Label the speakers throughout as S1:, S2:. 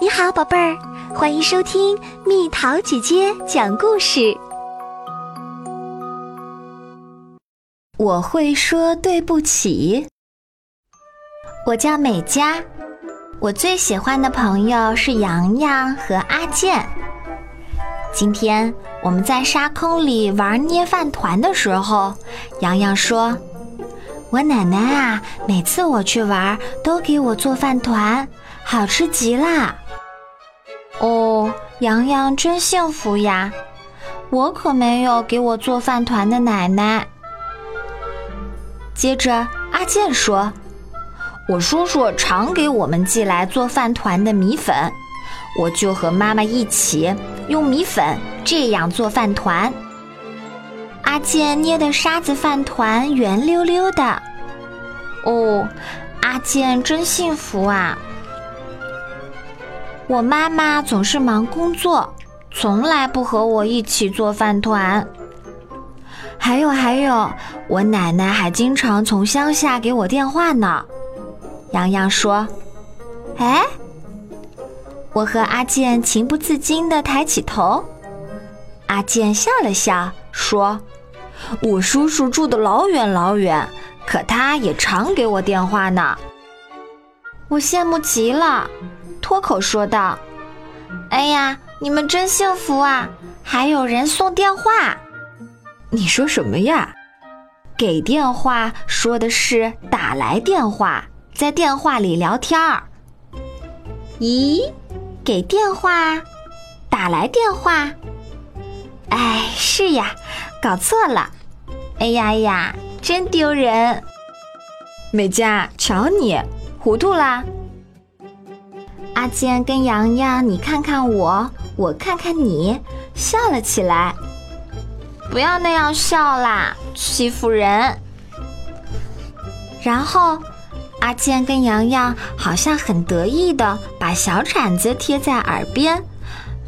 S1: 你好，宝贝儿，欢迎收听蜜桃姐姐讲故事。
S2: 我会说对不起。我叫美嘉，我最喜欢的朋友是洋洋和阿健。今天我们在沙坑里玩捏饭团的时候，洋洋说：“我奶奶啊，每次我去玩都给我做饭团，好吃极啦。”哦，洋洋真幸福呀！我可没有给我做饭团的奶奶。接着，阿健说：“我叔叔常给我们寄来做饭团的米粉，我就和妈妈一起用米粉这样做饭团。”阿健捏的沙子饭团圆溜溜的。哦，阿健真幸福啊！我妈妈总是忙工作，从来不和我一起做饭团。还有还有，我奶奶还经常从乡下给我电话呢。洋洋说：“哎。”我和阿健情不自禁地抬起头。阿健笑了笑说：“我叔叔住的老远老远，可他也常给我电话呢。”我羡慕极了。脱口说道：“哎呀，你们真幸福啊！还有人送电话。
S3: 你说什么呀？
S2: 给电话说的是打来电话，在电话里聊天儿。咦，给电话，打来电话。哎，是呀，搞错了。哎呀呀，真丢人。
S3: 美嘉，瞧你，糊涂啦。”
S2: 阿健跟洋洋，你看看我，我看看你，笑了起来。不要那样笑啦，欺负人。然后，阿健跟洋洋好像很得意的把小铲子贴在耳边，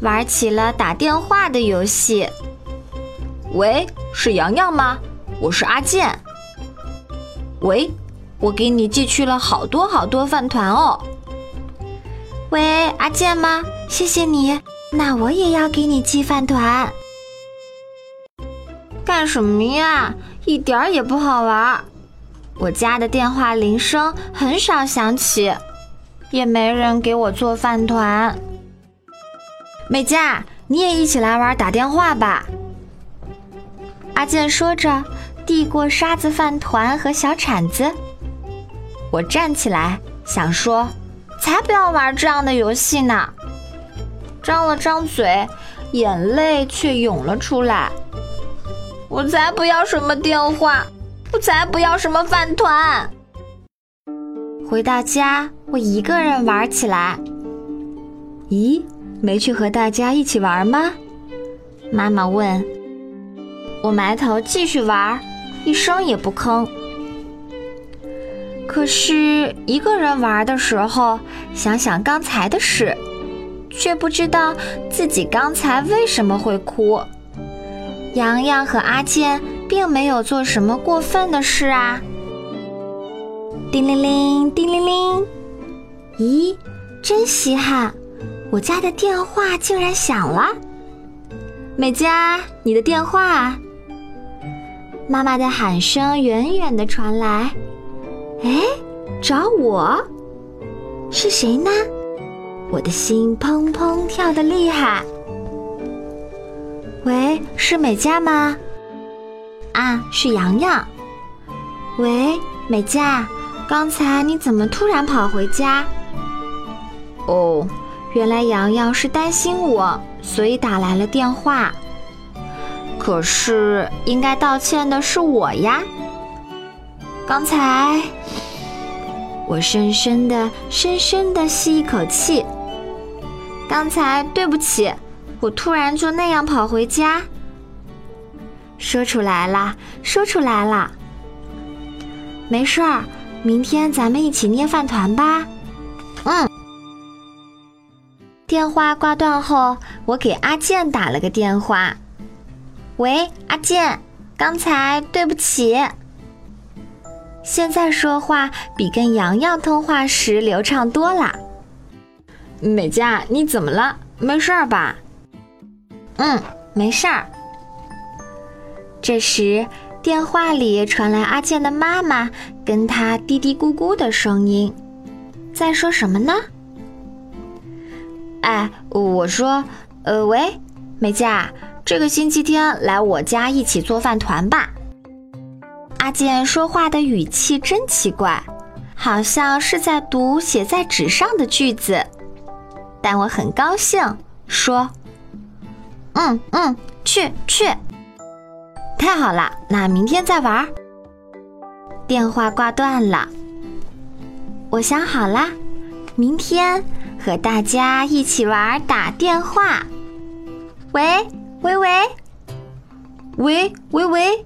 S2: 玩起了打电话的游戏。
S3: 喂，是洋洋吗？我是阿健。喂，我给你寄去了好多好多饭团哦。
S2: 喂，阿健吗？谢谢你，那我也要给你寄饭团。干什么呀？一点儿也不好玩。我家的电话铃声很少响起，也没人给我做饭团。
S3: 美嘉，你也一起来玩打电话吧。
S2: 阿健说着，递过沙子饭团和小铲子。我站起来，想说。才不要玩这样的游戏呢！张了张嘴，眼泪却涌了出来。我才不要什么电话，我才不要什么饭团。回到家，我一个人玩起来。
S3: 咦，没去和大家一起玩吗？
S2: 妈妈问。我埋头继续玩，一声也不吭。可是，一个人玩的时候，想想刚才的事，却不知道自己刚才为什么会哭。洋洋和阿健并没有做什么过分的事啊。叮铃铃，叮铃铃，咦，真稀罕，我家的电话竟然响了。
S3: 美嘉，你的电话。
S2: 妈妈的喊声远远的传来。哎，找我？是谁呢？我的心砰砰跳得厉害。喂，是美嘉吗？啊，是洋洋。喂，美嘉，刚才你怎么突然跑回家？哦，原来洋洋是担心我，所以打来了电话。可是应该道歉的是我呀。刚才，我深深的、深深的吸一口气。刚才对不起，我突然就那样跑回家。说出来了，说出来了。没事儿，明天咱们一起捏饭团吧。嗯。电话挂断后，我给阿健打了个电话。喂，阿健，刚才对不起。现在说话比跟洋洋通话时流畅多了。
S3: 美嘉，你怎么了？没事儿吧？
S2: 嗯，没事儿。这时，电话里传来阿健的妈妈跟他嘀嘀咕咕的声音，在说什么呢？
S3: 哎，我说，呃，喂，美嘉，这个星期天来我家一起做饭团吧。
S2: 阿健说话的语气真奇怪，好像是在读写在纸上的句子。但我很高兴，说：“嗯嗯，去去，
S3: 太好了，那明天再玩。”
S2: 电话挂断了。我想好啦，明天和大家一起玩打电话。喂喂喂，
S3: 喂喂喂。